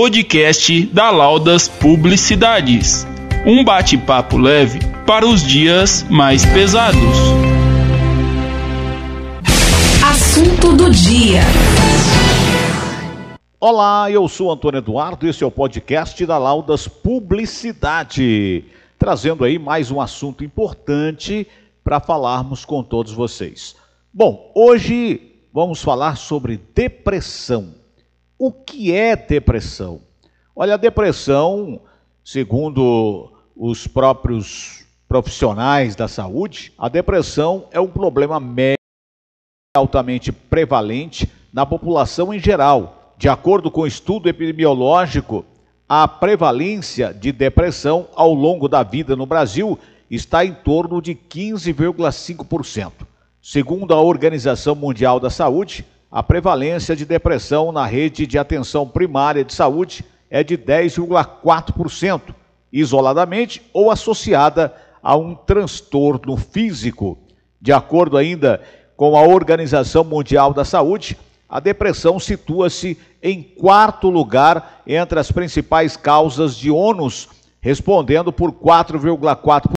podcast da Laudas Publicidades. Um bate-papo leve para os dias mais pesados. Assunto do dia. Olá, eu sou Antônio Eduardo e esse é o podcast da Laudas Publicidade, trazendo aí mais um assunto importante para falarmos com todos vocês. Bom, hoje vamos falar sobre depressão. O que é depressão? Olha, a depressão, segundo os próprios profissionais da saúde, a depressão é um problema médico altamente prevalente na população em geral. De acordo com o estudo epidemiológico, a prevalência de depressão ao longo da vida no Brasil está em torno de 15,5%. Segundo a Organização Mundial da Saúde, a prevalência de depressão na rede de atenção primária de saúde é de 10,4%, isoladamente ou associada a um transtorno físico. De acordo ainda com a Organização Mundial da Saúde, a depressão situa-se em quarto lugar entre as principais causas de ônus, respondendo por 4,4%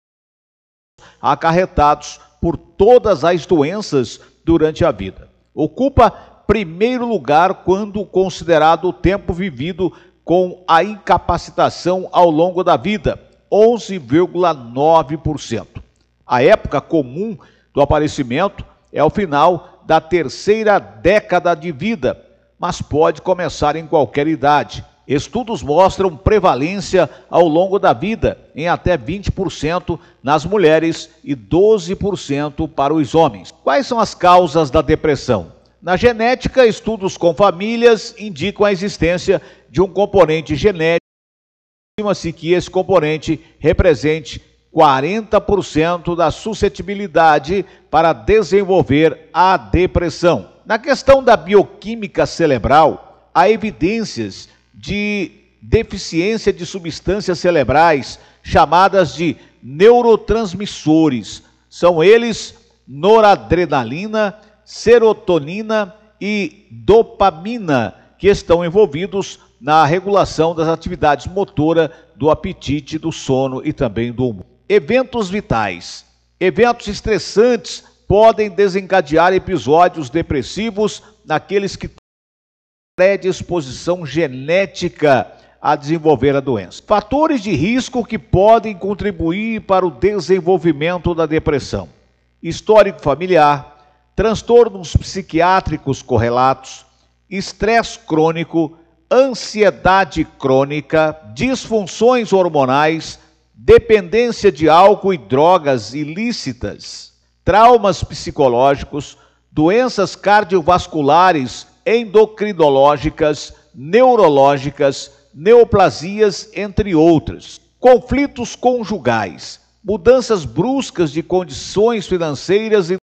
acarretados por todas as doenças durante a vida. Ocupa primeiro lugar quando considerado o tempo vivido com a incapacitação ao longo da vida, 11,9%. A época comum do aparecimento é o final da terceira década de vida, mas pode começar em qualquer idade. Estudos mostram prevalência ao longo da vida, em até 20% nas mulheres e 12% para os homens. Quais são as causas da depressão? Na genética, estudos com famílias indicam a existência de um componente genético. Estima-se que esse componente represente 40% da suscetibilidade para desenvolver a depressão. Na questão da bioquímica cerebral, há evidências de deficiência de substâncias cerebrais chamadas de neurotransmissores. São eles noradrenalina, serotonina e dopamina, que estão envolvidos na regulação das atividades motora, do apetite, do sono e também do humor. Eventos vitais. Eventos estressantes podem desencadear episódios depressivos naqueles que predisposição genética a desenvolver a doença. Fatores de risco que podem contribuir para o desenvolvimento da depressão: histórico familiar, transtornos psiquiátricos correlatos, estresse crônico, ansiedade crônica, disfunções hormonais, dependência de álcool e drogas ilícitas, traumas psicológicos, doenças cardiovasculares, endocrinológicas, neurológicas, neoplasias, entre outras. Conflitos conjugais, mudanças bruscas de condições financeiras e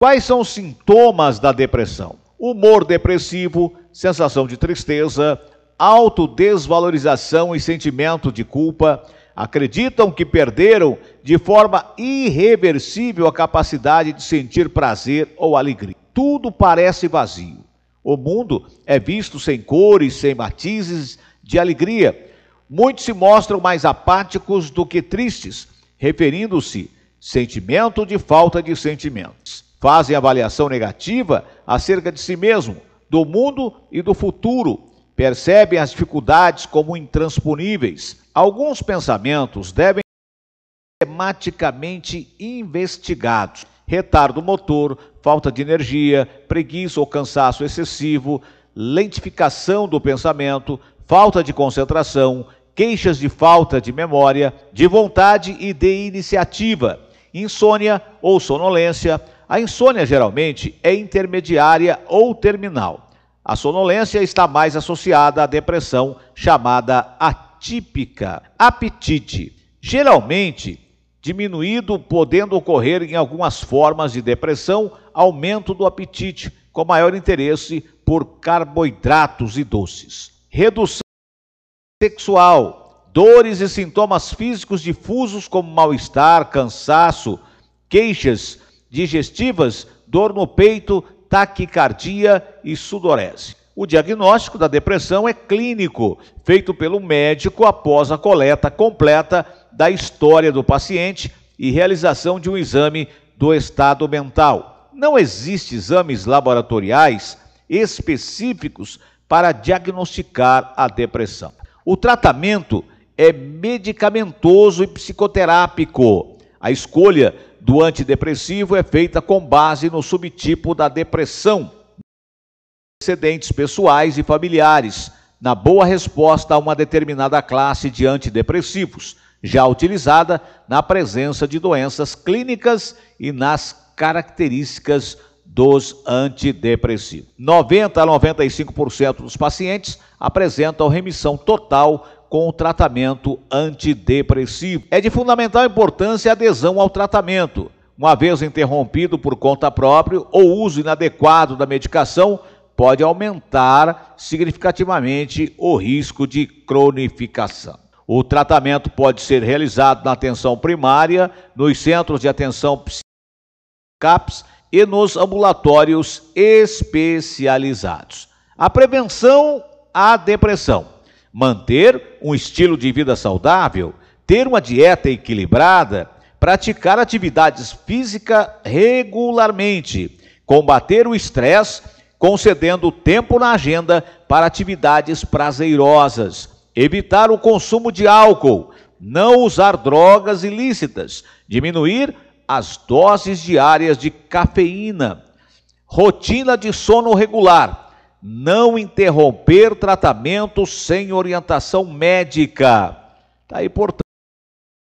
Quais são os sintomas da depressão? Humor depressivo, sensação de tristeza, autodesvalorização e sentimento de culpa, acreditam que perderam de forma irreversível a capacidade de sentir prazer ou alegria. Tudo parece vazio. O mundo é visto sem cores, sem matizes de alegria. Muitos se mostram mais apáticos do que tristes, referindo-se sentimento de falta de sentimentos. Fazem avaliação negativa acerca de si mesmo, do mundo e do futuro. Percebem as dificuldades como intransponíveis Alguns pensamentos devem ser tematicamente investigados. Retardo motor, falta de energia, preguiça ou cansaço excessivo, lentificação do pensamento, falta de concentração, queixas de falta de memória, de vontade e de iniciativa, insônia ou sonolência. A insônia geralmente é intermediária ou terminal. A sonolência está mais associada à depressão chamada atípica típica, apetite, geralmente diminuído, podendo ocorrer em algumas formas de depressão, aumento do apetite, com maior interesse por carboidratos e doces. Redução sexual, dores e sintomas físicos difusos como mal-estar, cansaço, queixas digestivas, dor no peito, taquicardia e sudorese. O diagnóstico da depressão é clínico, feito pelo médico após a coleta completa da história do paciente e realização de um exame do estado mental. Não existem exames laboratoriais específicos para diagnosticar a depressão. O tratamento é medicamentoso e psicoterápico. A escolha do antidepressivo é feita com base no subtipo da depressão antecedentes pessoais e familiares, na boa resposta a uma determinada classe de antidepressivos, já utilizada na presença de doenças clínicas e nas características dos antidepressivos. 90 a 95% dos pacientes apresentam remissão total com o tratamento antidepressivo. É de fundamental importância a adesão ao tratamento. Uma vez interrompido por conta própria ou uso inadequado da medicação, pode aumentar significativamente o risco de cronificação. O tratamento pode ser realizado na atenção primária, nos centros de atenção CAPS e nos ambulatórios especializados. A prevenção à depressão. Manter um estilo de vida saudável, ter uma dieta equilibrada, praticar atividades físicas regularmente, combater o estresse concedendo tempo na agenda para atividades prazerosas, evitar o consumo de álcool, não usar drogas ilícitas, diminuir as doses diárias de cafeína, rotina de sono regular, não interromper tratamento sem orientação médica. Tá aí, portanto,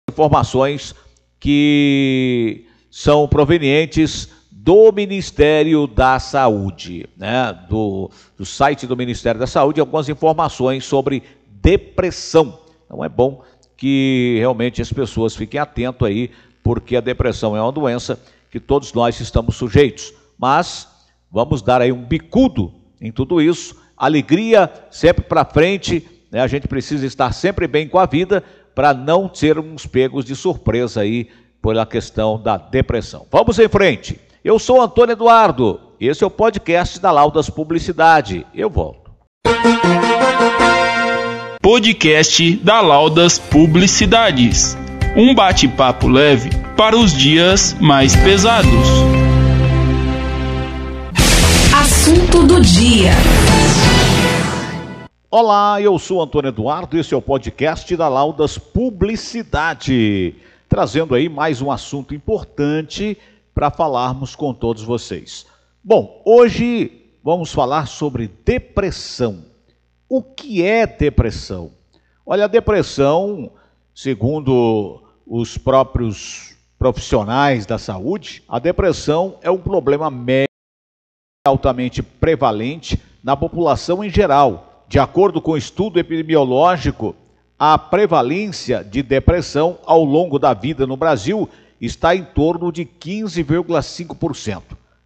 informações que são provenientes do Ministério da Saúde, né? do, do site do Ministério da Saúde, algumas informações sobre depressão. Então é bom que realmente as pessoas fiquem atentas aí, porque a depressão é uma doença que todos nós estamos sujeitos. Mas vamos dar aí um bicudo em tudo isso, alegria sempre para frente, né? a gente precisa estar sempre bem com a vida para não sermos pegos de surpresa aí pela questão da depressão. Vamos em frente. Eu sou Antônio Eduardo. Esse é o podcast da Laudas Publicidade. Eu volto. Podcast da Laudas Publicidades. Um bate-papo leve para os dias mais pesados. Assunto do dia. Olá, eu sou Antônio Eduardo. Esse é o podcast da Laudas Publicidade. Trazendo aí mais um assunto importante para falarmos com todos vocês. Bom, hoje vamos falar sobre depressão. O que é depressão? Olha, a depressão, segundo os próprios profissionais da saúde, a depressão é um problema médico altamente prevalente na população em geral. De acordo com o estudo epidemiológico, a prevalência de depressão ao longo da vida no Brasil está em torno de 15,5%.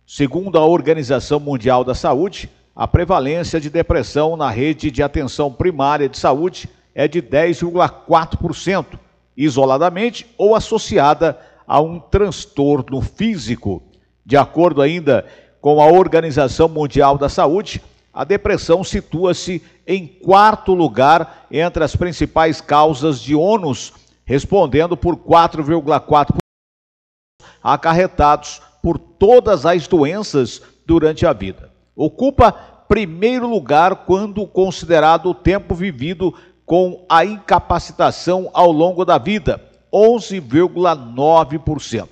Segundo a Organização Mundial da Saúde, a prevalência de depressão na rede de atenção primária de saúde é de 10,4%, isoladamente ou associada a um transtorno físico. De acordo ainda com a Organização Mundial da Saúde, a depressão situa-se em quarto lugar entre as principais causas de ônus, respondendo por 4,4% acarretados por todas as doenças durante a vida. Ocupa primeiro lugar quando considerado o tempo vivido com a incapacitação ao longo da vida, 11,9%.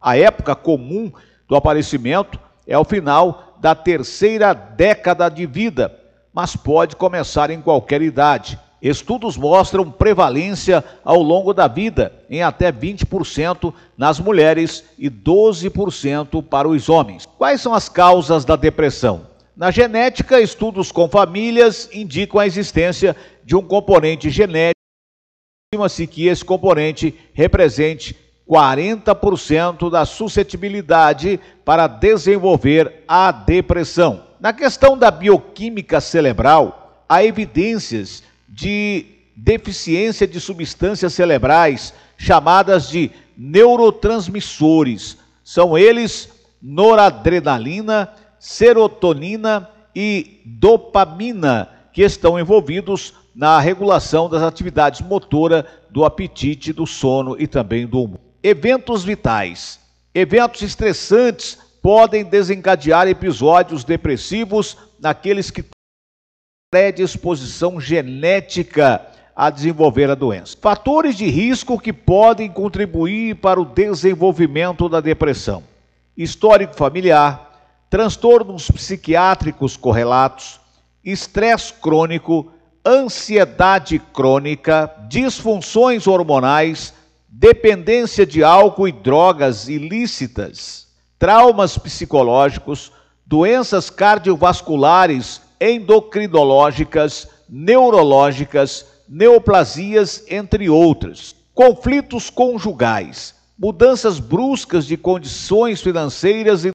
A época comum do aparecimento é o final da terceira década de vida, mas pode começar em qualquer idade. Estudos mostram prevalência ao longo da vida, em até 20% nas mulheres e 12% para os homens. Quais são as causas da depressão? Na genética, estudos com famílias indicam a existência de um componente genético. Estima-se que esse componente represente 40% da suscetibilidade para desenvolver a depressão. Na questão da bioquímica cerebral, há evidências de deficiência de substâncias cerebrais chamadas de neurotransmissores. São eles noradrenalina, serotonina e dopamina, que estão envolvidos na regulação das atividades motora, do apetite, do sono e também do humor. Eventos vitais. Eventos estressantes podem desencadear episódios depressivos naqueles que têm predisposição genética a desenvolver a doença. Fatores de risco que podem contribuir para o desenvolvimento da depressão: histórico familiar, transtornos psiquiátricos correlatos, estresse crônico, ansiedade crônica, disfunções hormonais, dependência de álcool e drogas ilícitas, traumas psicológicos, doenças cardiovasculares, endocrinológicas, neurológicas, neoplasias, entre outras. Conflitos conjugais, mudanças bruscas de condições financeiras e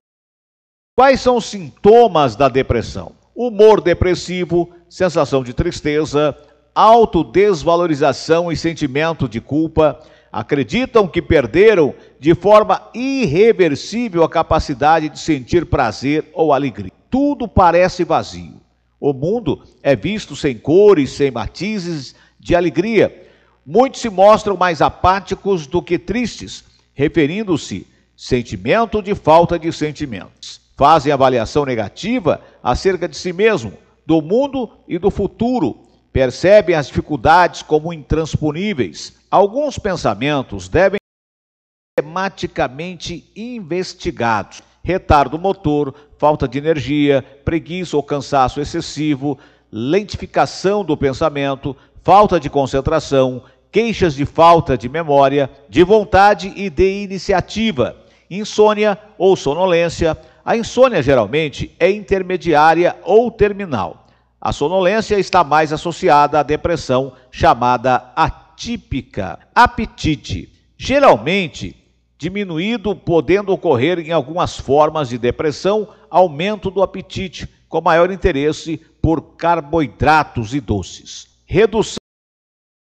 Quais são os sintomas da depressão? Humor depressivo, sensação de tristeza, autodesvalorização e sentimento de culpa, acreditam que perderam de forma irreversível a capacidade de sentir prazer ou alegria. Tudo parece vazio. O mundo é visto sem cores, sem matizes de alegria. Muitos se mostram mais apáticos do que tristes, referindo-se sentimento de falta de sentimentos fazem avaliação negativa acerca de si mesmo, do mundo e do futuro, percebem as dificuldades como intransponíveis. Alguns pensamentos devem ser sistematicamente investigados. Retardo motor, falta de energia, preguiça ou cansaço excessivo, lentificação do pensamento, falta de concentração, queixas de falta de memória, de vontade e de iniciativa, insônia ou sonolência, a insônia geralmente é intermediária ou terminal. A sonolência está mais associada à depressão chamada atípica. Apetite, geralmente diminuído, podendo ocorrer em algumas formas de depressão, aumento do apetite, com maior interesse por carboidratos e doces. Redução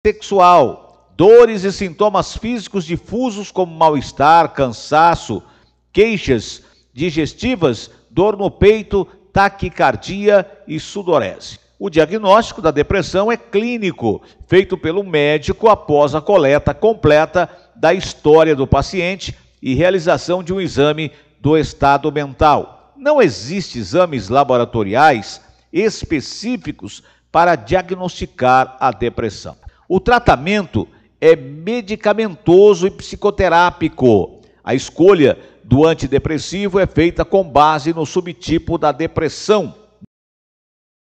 sexual, dores e sintomas físicos difusos como mal-estar, cansaço, queixas digestivas, dor no peito, taquicardia e sudorese. O diagnóstico da depressão é clínico, feito pelo médico após a coleta completa da história do paciente e realização de um exame do estado mental. Não existem exames laboratoriais específicos para diagnosticar a depressão. O tratamento é medicamentoso e psicoterápico. A escolha do antidepressivo é feita com base no subtipo da depressão,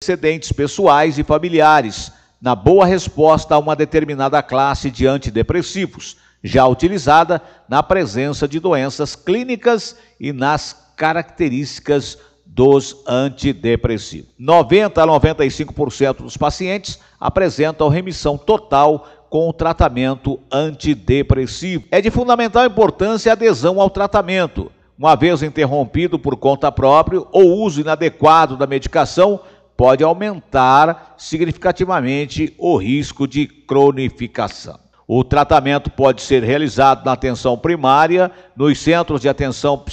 antecedentes pessoais e familiares, na boa resposta a uma determinada classe de antidepressivos, já utilizada na presença de doenças clínicas e nas características dos antidepressivos. 90 a 95% dos pacientes apresentam remissão total com o tratamento antidepressivo. É de fundamental importância a adesão ao tratamento. Uma vez interrompido por conta própria ou uso inadequado da medicação, pode aumentar significativamente o risco de cronificação. O tratamento pode ser realizado na atenção primária, nos centros de atenção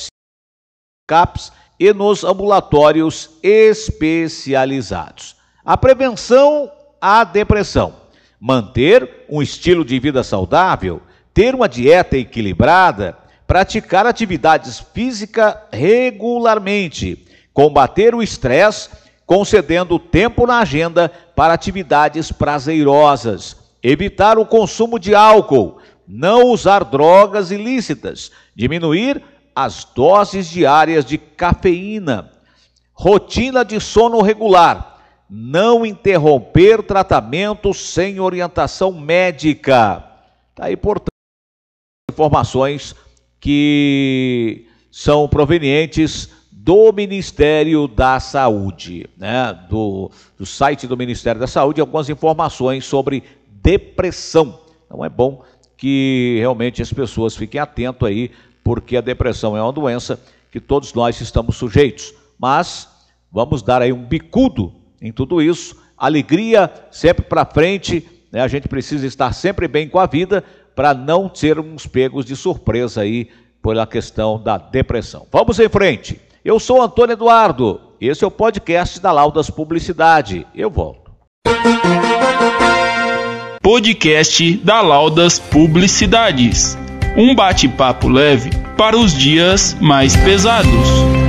CAPS e nos ambulatórios especializados. A prevenção à depressão manter um estilo de vida saudável, ter uma dieta equilibrada, praticar atividades físicas regularmente, combater o estresse, concedendo tempo na agenda para atividades prazerosas, evitar o consumo de álcool, não usar drogas ilícitas, diminuir as doses diárias de cafeína, rotina de sono regular não interromper tratamento sem orientação médica. Está aí, portanto, informações que são provenientes do Ministério da Saúde, né? do, do site do Ministério da Saúde, algumas informações sobre depressão. Então é bom que realmente as pessoas fiquem atentas aí, porque a depressão é uma doença que todos nós estamos sujeitos. Mas vamos dar aí um bicudo em tudo isso. Alegria sempre para frente, né? a gente precisa estar sempre bem com a vida para não sermos pegos de surpresa aí pela questão da depressão. Vamos em frente. Eu sou Antônio Eduardo Esse é o podcast da Laudas Publicidade. Eu volto. Podcast da Laudas Publicidades. Um bate-papo leve para os dias mais pesados.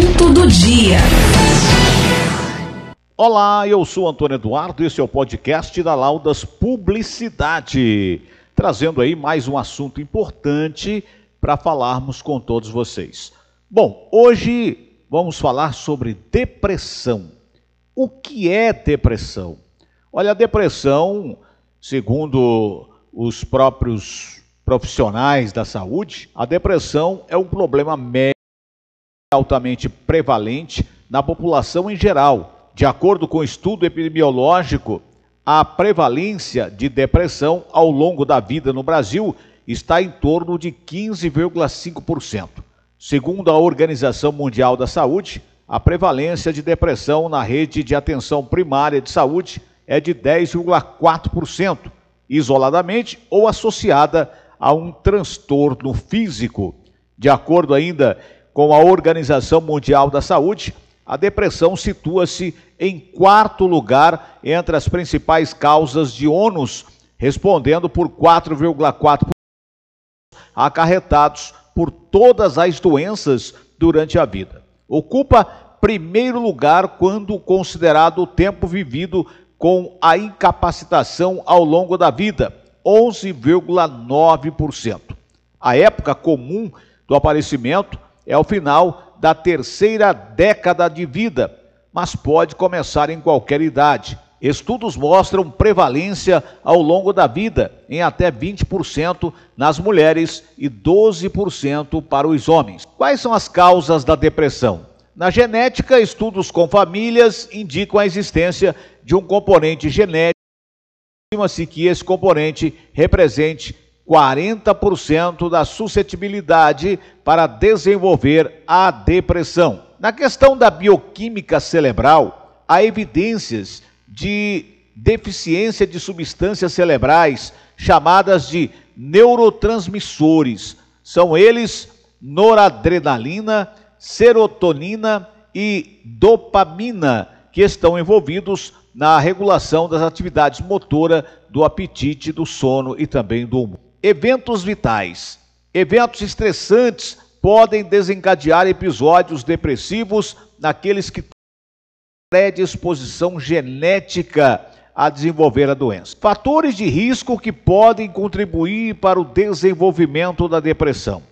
Assunto do dia. Olá, eu sou Antônio Eduardo e esse é o podcast da Laudas Publicidade, trazendo aí mais um assunto importante para falarmos com todos vocês. Bom, hoje vamos falar sobre depressão. O que é depressão? Olha, a depressão, segundo os próprios profissionais da saúde, a depressão é um problema médico altamente prevalente na população em geral de acordo com o estudo epidemiológico, a prevalência de depressão ao longo da vida no Brasil está em torno de 15,5%. Segundo a Organização Mundial da Saúde, a prevalência de depressão na rede de atenção primária de saúde é de 10,4%, isoladamente ou associada a um transtorno físico. De acordo ainda com a Organização Mundial da Saúde, a depressão situa-se em quarto lugar entre as principais causas de ônus, respondendo por 4,4% acarretados por todas as doenças durante a vida. Ocupa primeiro lugar quando considerado o tempo vivido com a incapacitação ao longo da vida, 11,9%. A época comum do aparecimento é o final da terceira década de vida, mas pode começar em qualquer idade. Estudos mostram prevalência ao longo da vida, em até 20% nas mulheres e 12% para os homens. Quais são as causas da depressão? Na genética, estudos com famílias indicam a existência de um componente genético. Estima-se que esse componente represente 40% da suscetibilidade para desenvolver a depressão. Na questão da bioquímica cerebral, há evidências de deficiência de substâncias cerebrais chamadas de neurotransmissores. São eles noradrenalina, serotonina e dopamina, que estão envolvidos na regulação das atividades motora, do apetite, do sono e também do humor. Eventos vitais. Eventos estressantes podem desencadear episódios depressivos naqueles que têm predisposição genética a desenvolver a doença. Fatores de risco que podem contribuir para o desenvolvimento da depressão: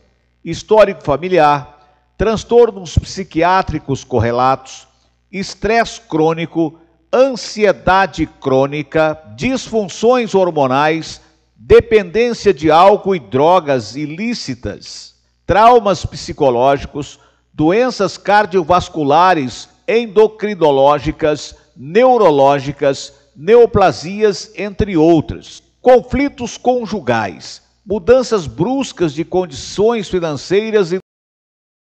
histórico familiar, transtornos psiquiátricos correlatos, estresse crônico, ansiedade crônica, disfunções hormonais, dependência de álcool e drogas ilícitas traumas psicológicos, doenças cardiovasculares, endocrinológicas, neurológicas, neoplasias, entre outras. Conflitos conjugais, mudanças bruscas de condições financeiras e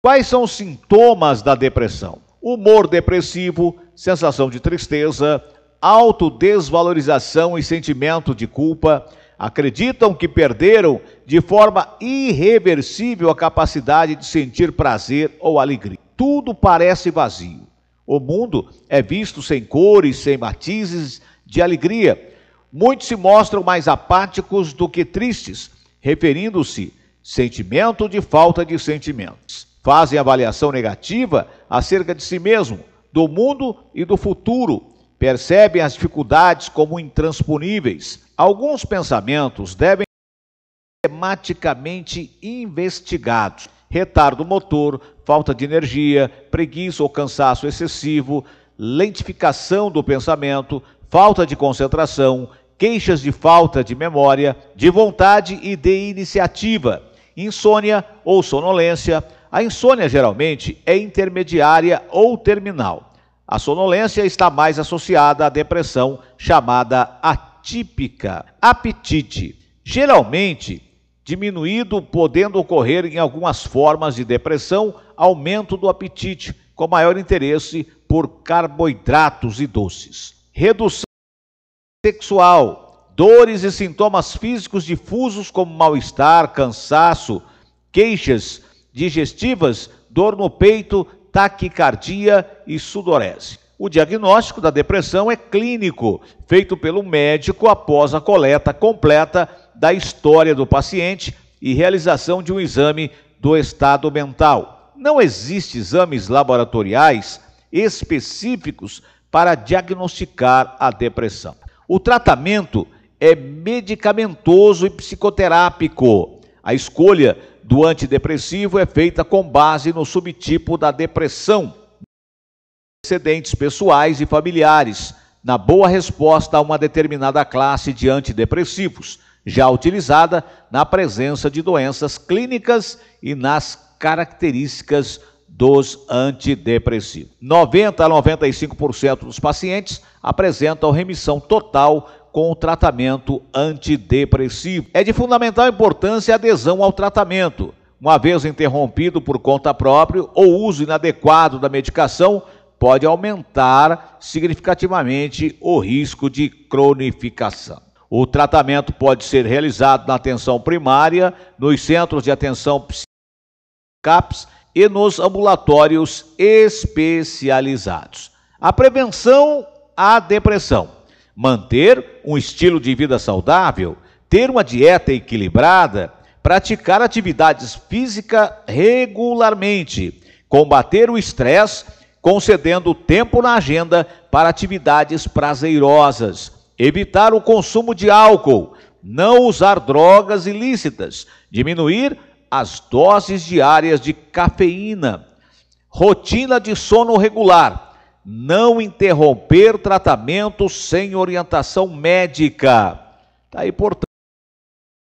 Quais são os sintomas da depressão? Humor depressivo, sensação de tristeza, autodesvalorização e sentimento de culpa, acreditam que perderam de forma irreversível a capacidade de sentir prazer ou alegria. Tudo parece vazio. O mundo é visto sem cores, sem matizes de alegria. Muitos se mostram mais apáticos do que tristes, referindo-se sentimento de falta de sentimentos. Fazem avaliação negativa acerca de si mesmo, do mundo e do futuro. Percebem as dificuldades como intransponíveis Alguns pensamentos devem ser tematicamente investigados. Retardo motor, falta de energia, preguiça ou cansaço excessivo, lentificação do pensamento, falta de concentração, queixas de falta de memória, de vontade e de iniciativa, insônia ou sonolência. A insônia geralmente é intermediária ou terminal. A sonolência está mais associada à depressão chamada atípica apetite, geralmente diminuído, podendo ocorrer em algumas formas de depressão, aumento do apetite, com maior interesse por carboidratos e doces. Redução sexual, dores e sintomas físicos difusos como mal-estar, cansaço, queixas digestivas, dor no peito, taquicardia e sudorese. O diagnóstico da depressão é clínico, feito pelo médico após a coleta completa da história do paciente e realização de um exame do estado mental. Não existem exames laboratoriais específicos para diagnosticar a depressão. O tratamento é medicamentoso e psicoterápico. A escolha do antidepressivo é feita com base no subtipo da depressão, antecedentes pessoais e familiares, na boa resposta a uma determinada classe de antidepressivos, já utilizada na presença de doenças clínicas e nas características dos antidepressivos. 90 a 95% dos pacientes apresentam remissão total com o tratamento antidepressivo. É de fundamental importância a adesão ao tratamento. Uma vez interrompido por conta própria ou uso inadequado da medicação, pode aumentar significativamente o risco de cronificação. O tratamento pode ser realizado na atenção primária, nos centros de atenção CAPS e nos ambulatórios especializados. A prevenção à depressão manter um estilo de vida saudável, ter uma dieta equilibrada, praticar atividades físicas regularmente, combater o estresse, concedendo tempo na agenda para atividades prazerosas, evitar o consumo de álcool, não usar drogas ilícitas, diminuir as doses diárias de cafeína, rotina de sono regular não interromper tratamento sem orientação médica. Está aí, portanto,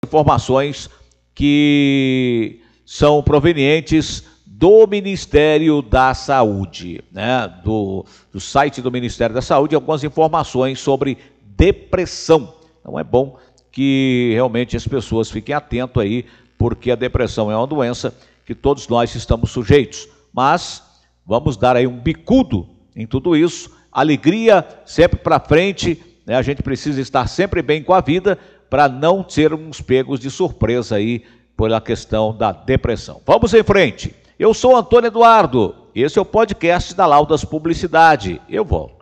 informações que são provenientes do Ministério da Saúde, né? do, do site do Ministério da Saúde, algumas informações sobre depressão. Então é bom que realmente as pessoas fiquem atentas aí, porque a depressão é uma doença que todos nós estamos sujeitos. Mas vamos dar aí um bicudo em tudo isso. Alegria sempre para frente, né? a gente precisa estar sempre bem com a vida para não sermos pegos de surpresa aí pela questão da depressão. Vamos em frente. Eu sou Antônio Eduardo, esse é o podcast da Laudas Publicidade. Eu volto.